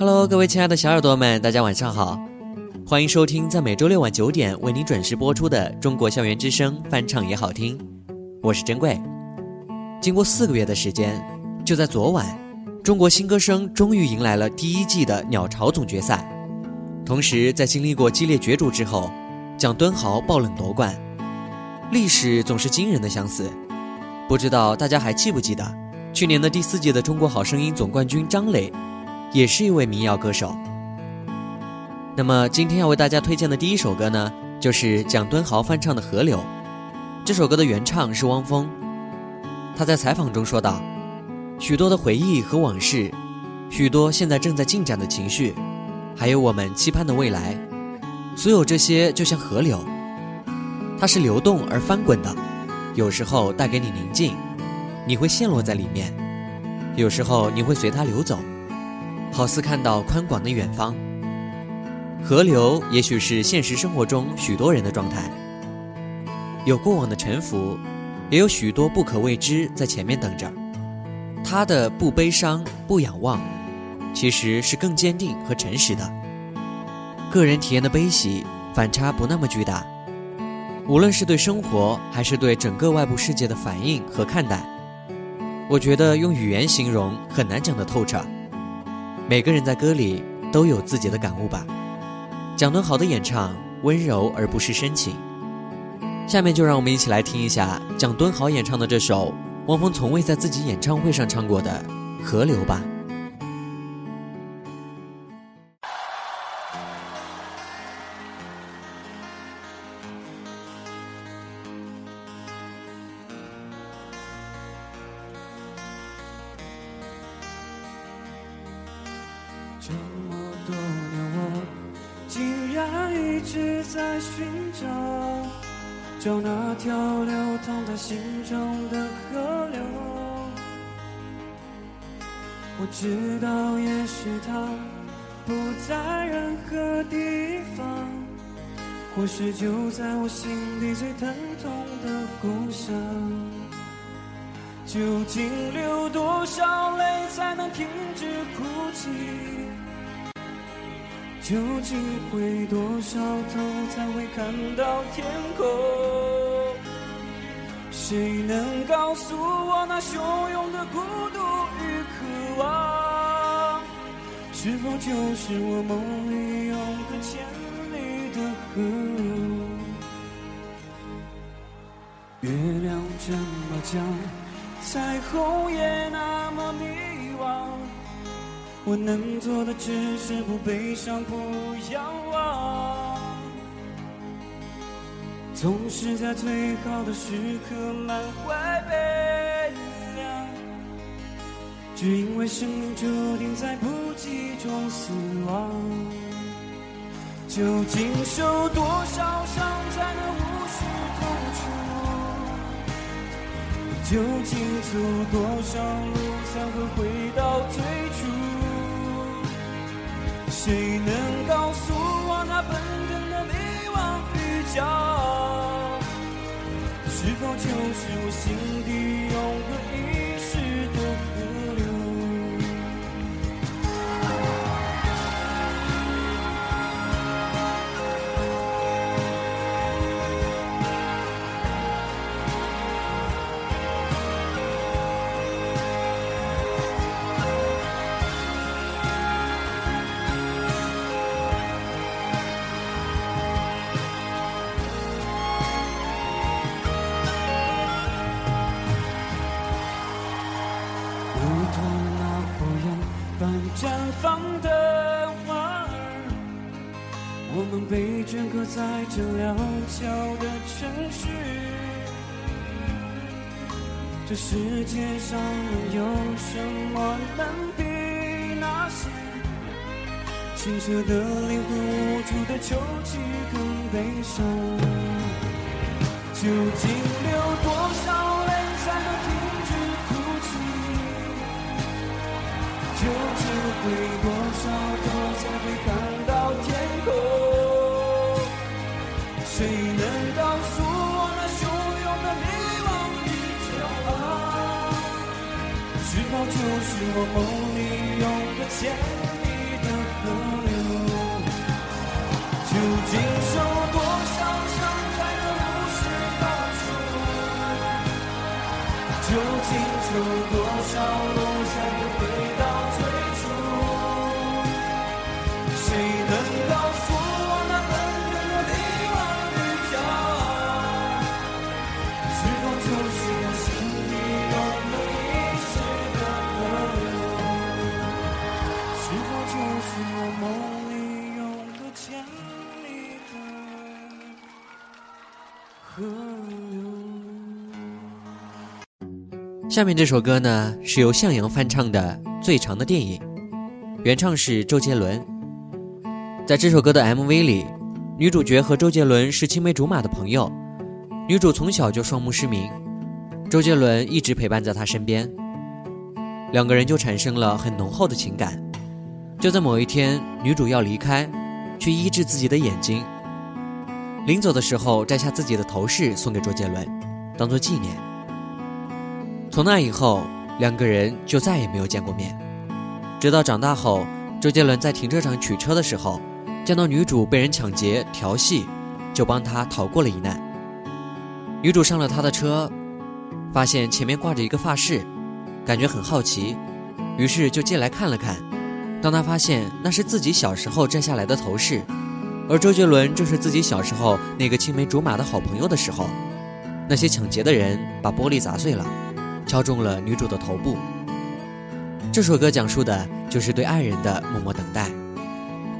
Hello，各位亲爱的小耳朵们，大家晚上好，欢迎收听在每周六晚九点为您准时播出的《中国校园之声》翻唱也好听，我是珍贵。经过四个月的时间，就在昨晚，中国新歌声终于迎来了第一季的鸟巢总决赛。同时，在经历过激烈角逐之后，蒋敦豪爆冷夺冠。历史总是惊人的相似，不知道大家还记不记得，去年的第四届的中国好声音总冠军张磊，也是一位民谣歌手。那么今天要为大家推荐的第一首歌呢，就是蒋敦豪翻唱的《河流》。这首歌的原唱是汪峰，他在采访中说道：“许多的回忆和往事，许多现在正在进展的情绪，还有我们期盼的未来，所有这些就像河流。”它是流动而翻滚的，有时候带给你宁静，你会陷落在里面；有时候你会随它流走，好似看到宽广的远方。河流也许是现实生活中许多人的状态，有过往的沉浮，也有许多不可未知在前面等着。他的不悲伤、不仰望，其实是更坚定和诚实的。个人体验的悲喜反差不那么巨大。无论是对生活，还是对整个外部世界的反应和看待，我觉得用语言形容很难讲得透彻。每个人在歌里都有自己的感悟吧。蒋敦豪的演唱温柔而不失深情。下面就让我们一起来听一下蒋敦豪演唱的这首汪峰从未在自己演唱会上唱过的《河流》吧。少泪才能停止哭泣？究竟回多少头才会看到天空？谁能告诉我那汹涌的孤独与渴望，是否就是我梦里永隔千里的河？月亮这么讲。彩虹也那么迷惘，我能做的只是不悲伤，不仰望。总是在最好的时刻满怀悲凉，只因为生命注定在不羁中死亡。究竟受多少伤才能究竟走多少路才会回到最初？谁能告诉我那奔腾的迷惘与骄傲，是否就是我心底刻在这潦草的城市。这世界上能有什么能比那些清澈的灵魂无助的抽泣更悲伤？究竟流多少泪才能停止哭泣？究竟会多少头才会是否就是我梦里有个千里的河流？究竟受多少伤才能无视当初？究竟走？下面这首歌呢，是由向阳翻唱的《最长的电影》，原唱是周杰伦。在这首歌的 MV 里，女主角和周杰伦是青梅竹马的朋友，女主从小就双目失明，周杰伦一直陪伴在她身边，两个人就产生了很浓厚的情感。就在某一天，女主要离开，去医治自己的眼睛，临走的时候摘下自己的头饰送给周杰伦，当做纪念。从那以后，两个人就再也没有见过面。直到长大后，周杰伦在停车场取车的时候，见到女主被人抢劫调戏，就帮她逃过了一难。女主上了他的车，发现前面挂着一个发饰，感觉很好奇，于是就借来看了看。当他发现那是自己小时候摘下来的头饰，而周杰伦正是自己小时候那个青梅竹马的好朋友的时候，那些抢劫的人把玻璃砸碎了。敲中了女主的头部。这首歌讲述的就是对爱人的默默等待，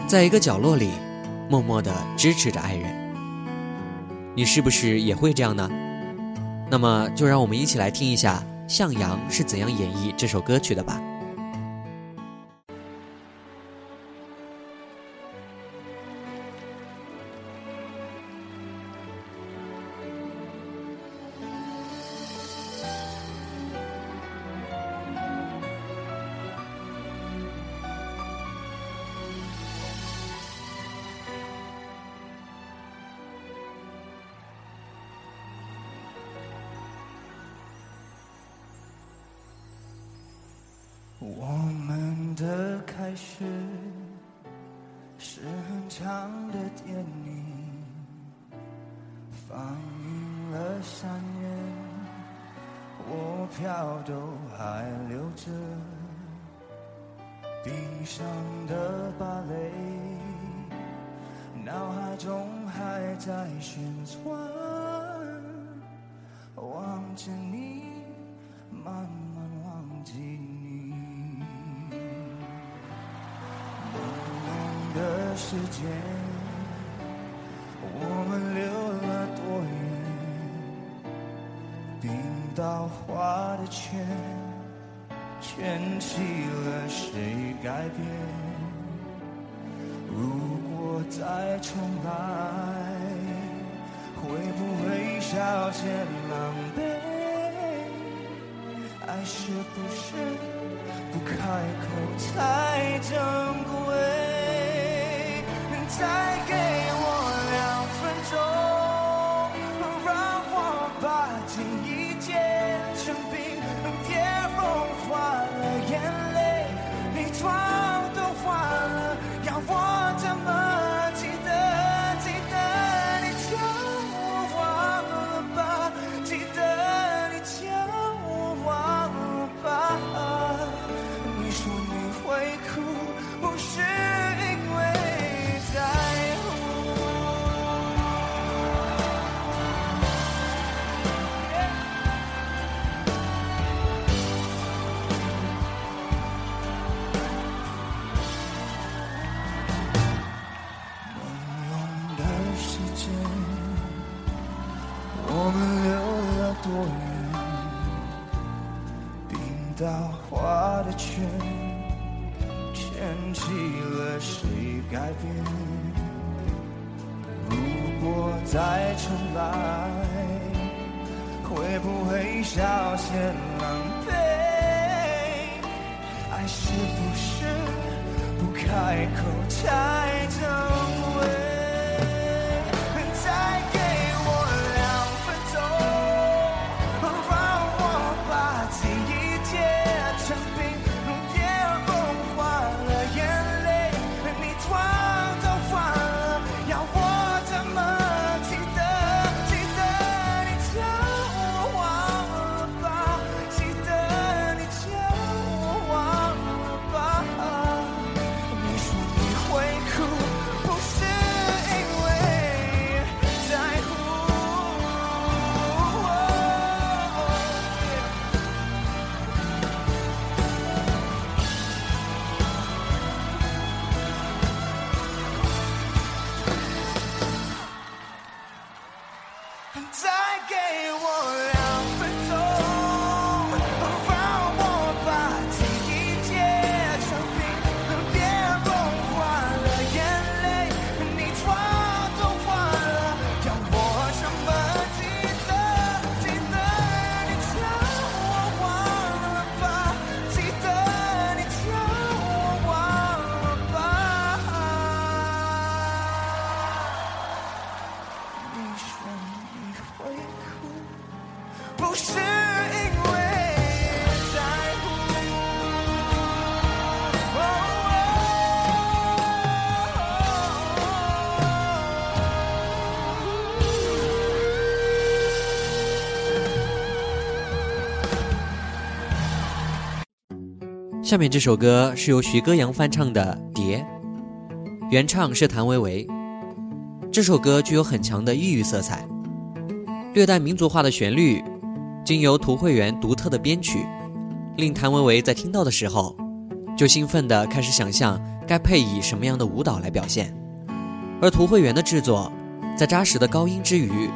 在一个角落里，默默的支持着爱人。你是不是也会这样呢？那么就让我们一起来听一下向阳是怎样演绎这首歌曲的吧。我们的开始是很长的电影，放映了三年，我票都还留着，闭上的芭蕾，脑海中还在旋转，圈，圈起了谁改变？如果再重来，会不会稍显狼狈？爱是不是不开口才珍贵？再给些狼狈？爱是不是不开口才下面这首歌是由徐歌阳翻唱的《蝶》，原唱是谭维维。这首歌具有很强的异域色彩，略带民族化的旋律，经由涂慧源独特的编曲，令谭维维在听到的时候，就兴奋地开始想象该配以什么样的舞蹈来表现。而涂慧源的制作，在扎实的高音之余，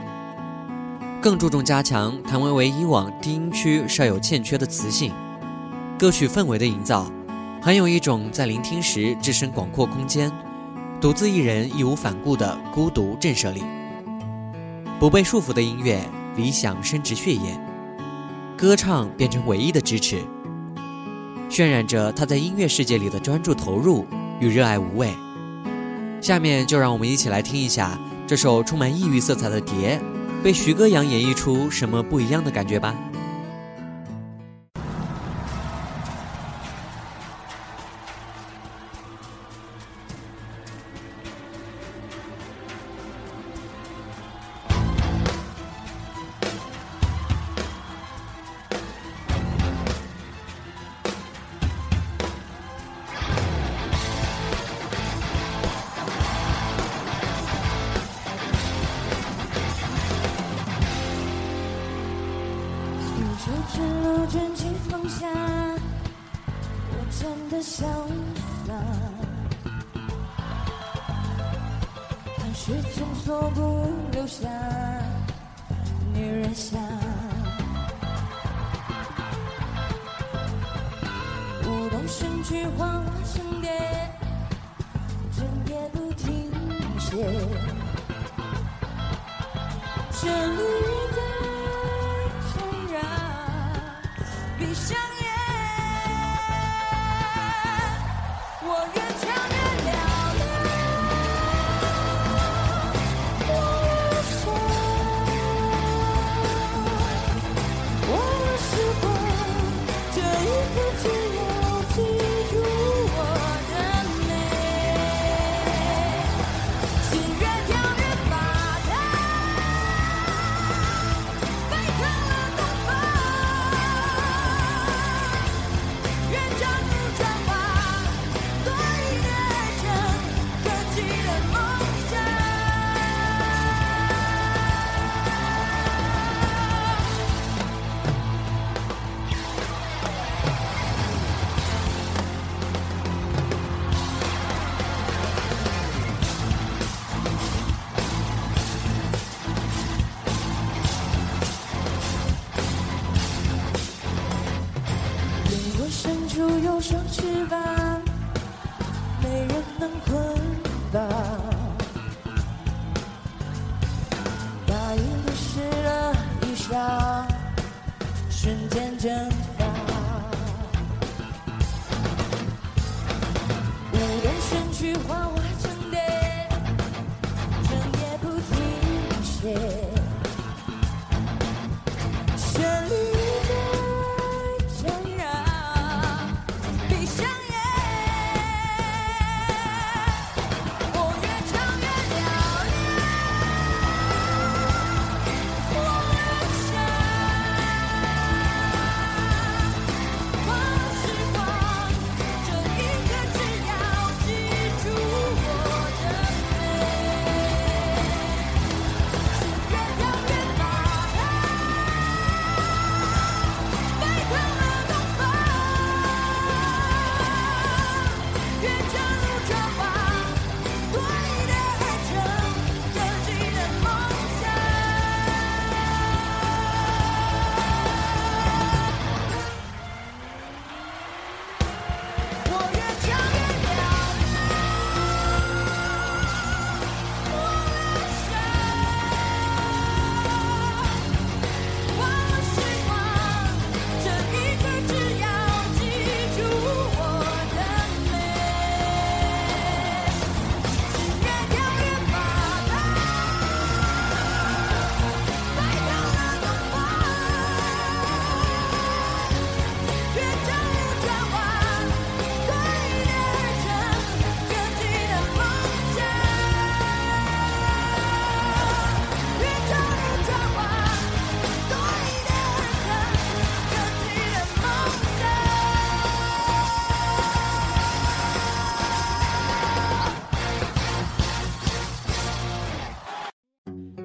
更注重加强谭维维以往低音区稍有欠缺的磁性。歌曲氛围的营造，很有一种在聆听时置身广阔空间，独自一人义无反顾的孤独震慑力。不被束缚的音乐，理想深植血液，歌唱变成唯一的支持，渲染着他在音乐世界里的专注投入与热爱无畏。下面就让我们一起来听一下这首充满异域色彩的《蝶》，被徐歌阳演绎出什么不一样的感觉吧。身躯幻化成蝶，整夜不停歇。这里。千里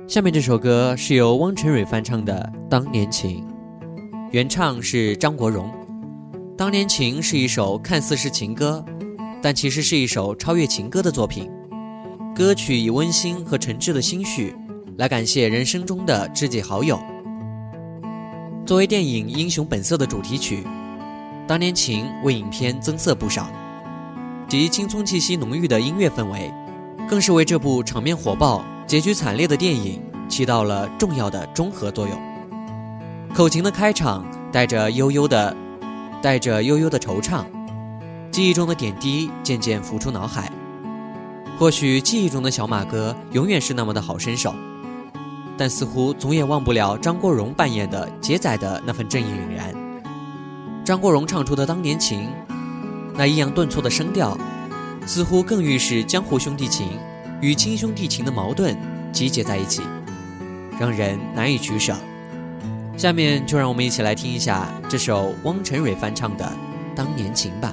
下面这首歌是由汪晨蕊翻唱的《当年情》，原唱是张国荣。《当年情》是一首看似是情歌，但其实是一首超越情歌的作品。歌曲以温馨和诚挚的心绪来感谢人生中的知己好友。作为电影《英雄本色》的主题曲，《当年情》为影片增色不少，集轻松气息浓郁的音乐氛围，更是为这部场面火爆。结局惨烈的电影起到了重要的中和作用。口琴的开场带着悠悠的，带着悠悠的惆怅，记忆中的点滴渐渐浮出脑海。或许记忆中的小马哥永远是那么的好身手，但似乎总也忘不了张国荣扮演的杰仔的那份正义凛然。张国荣唱出的《当年情》，那抑扬顿挫的声调，似乎更预示江湖兄弟情。与亲兄弟情的矛盾集结在一起，让人难以取舍。下面就让我们一起来听一下这首汪晨蕊翻唱的《当年情》吧。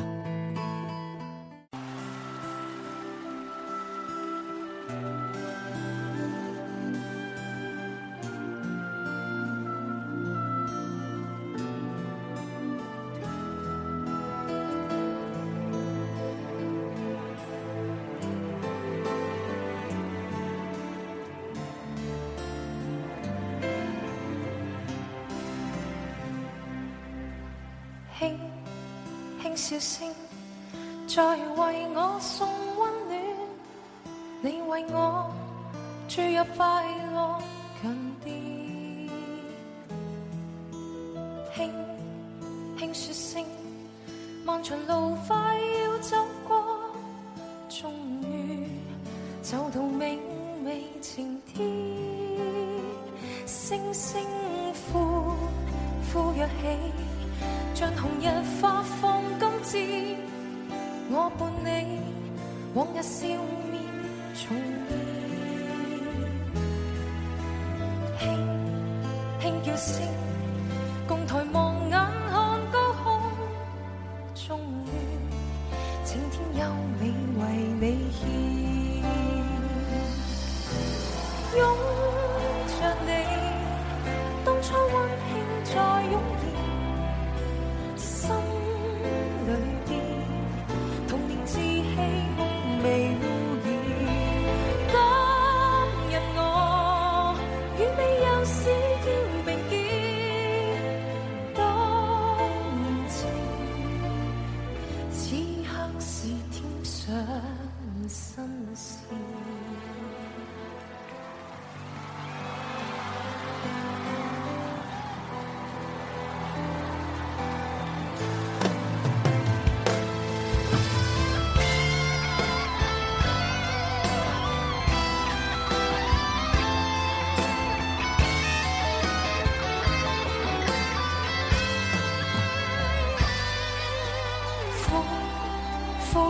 轻笑声，在为我送温暖。你为我注入快乐近点。轻轻说声，漫长路快要走过，终于走到明媚晴天。星星呼呼跃起。像红日花放金箭，我伴你往日笑面重现，轻轻叫声，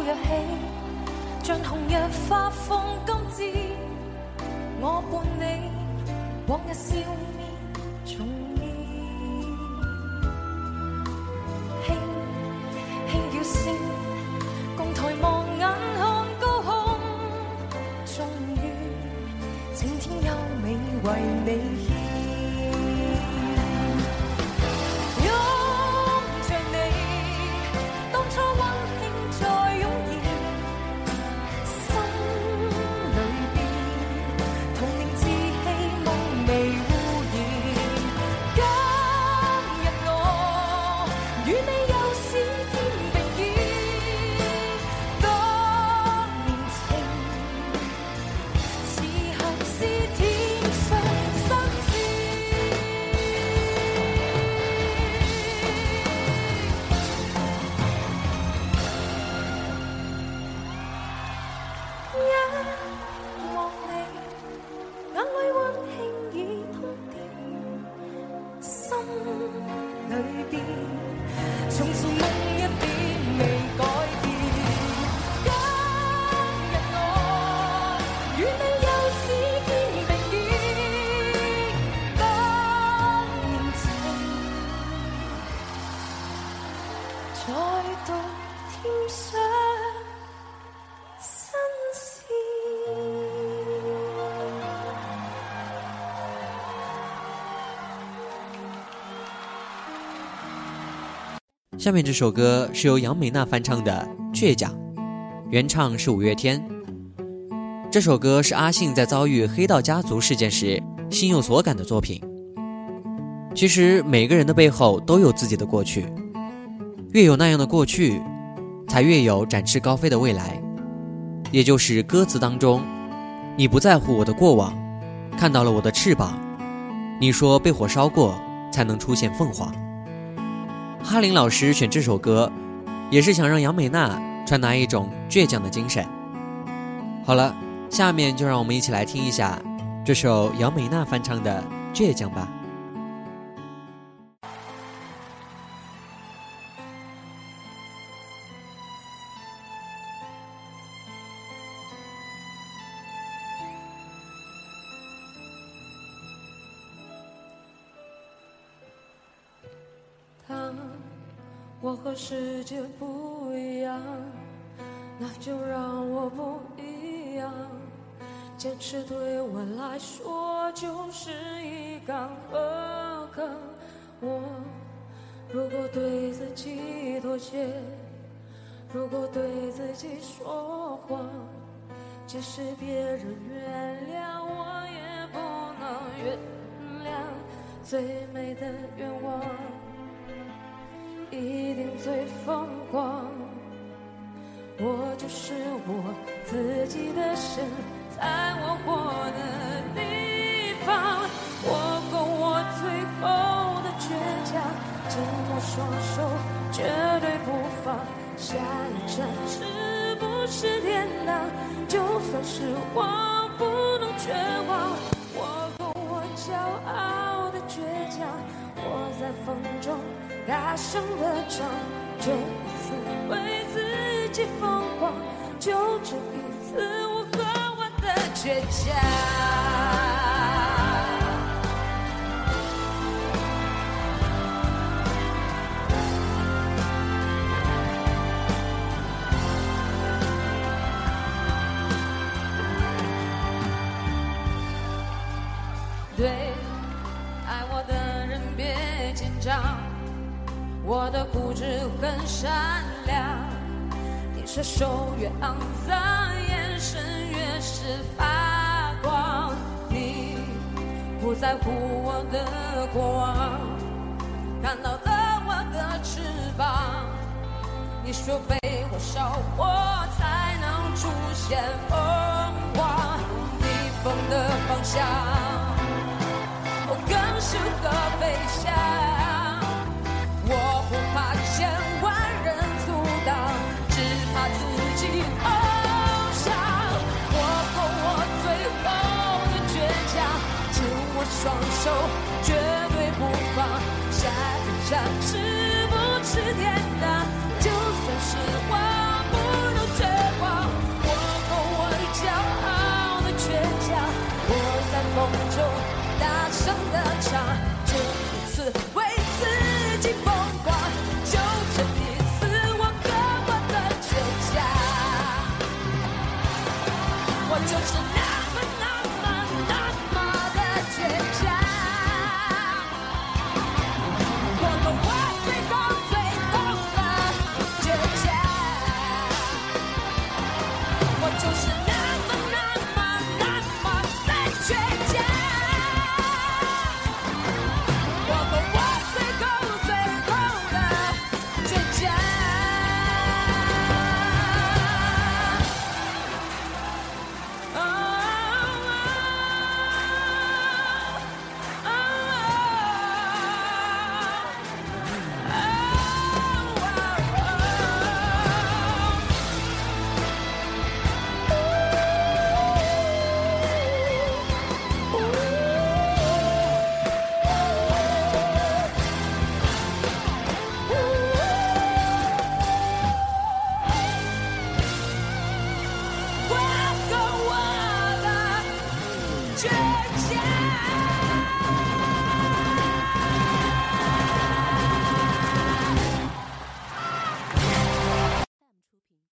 呼跃起，像红日发放金箭。我伴你往日笑面下面这首歌是由杨美娜翻唱的《倔强》，原唱是五月天。这首歌是阿信在遭遇黑道家族事件时心有所感的作品。其实每个人的背后都有自己的过去，越有那样的过去，才越有展翅高飞的未来。也就是歌词当中，你不在乎我的过往，看到了我的翅膀。你说被火烧过，才能出现凤凰。哈林老师选这首歌，也是想让杨美娜传达一种倔强的精神。好了，下面就让我们一起来听一下这首杨美娜翻唱的《倔强》吧。世界不一样，那就让我不一样。坚持对我来说就是一杆和梗。我如果对自己妥协，如果对自己说谎，即使别人原谅，我也不能原谅最美的愿望。最疯狂。我就是我自己的神，在我活的地方，我够我最后的倔强，紧握双手，绝对不放。下一站是不是天堂？就算是我不能绝望，我够我骄傲的倔强，我在风中。大声的唱，这一次为自己疯狂，就这一次，我和我的倔强。对爱我的人别紧张。我的固执很善良，你是手越肮脏，眼神越是发光。你不在乎我的过往，看到了我的翅膀。你说被火烧过才能出现凤凰，逆风的方向，我更适合飞翔。手，绝对不放。下一站是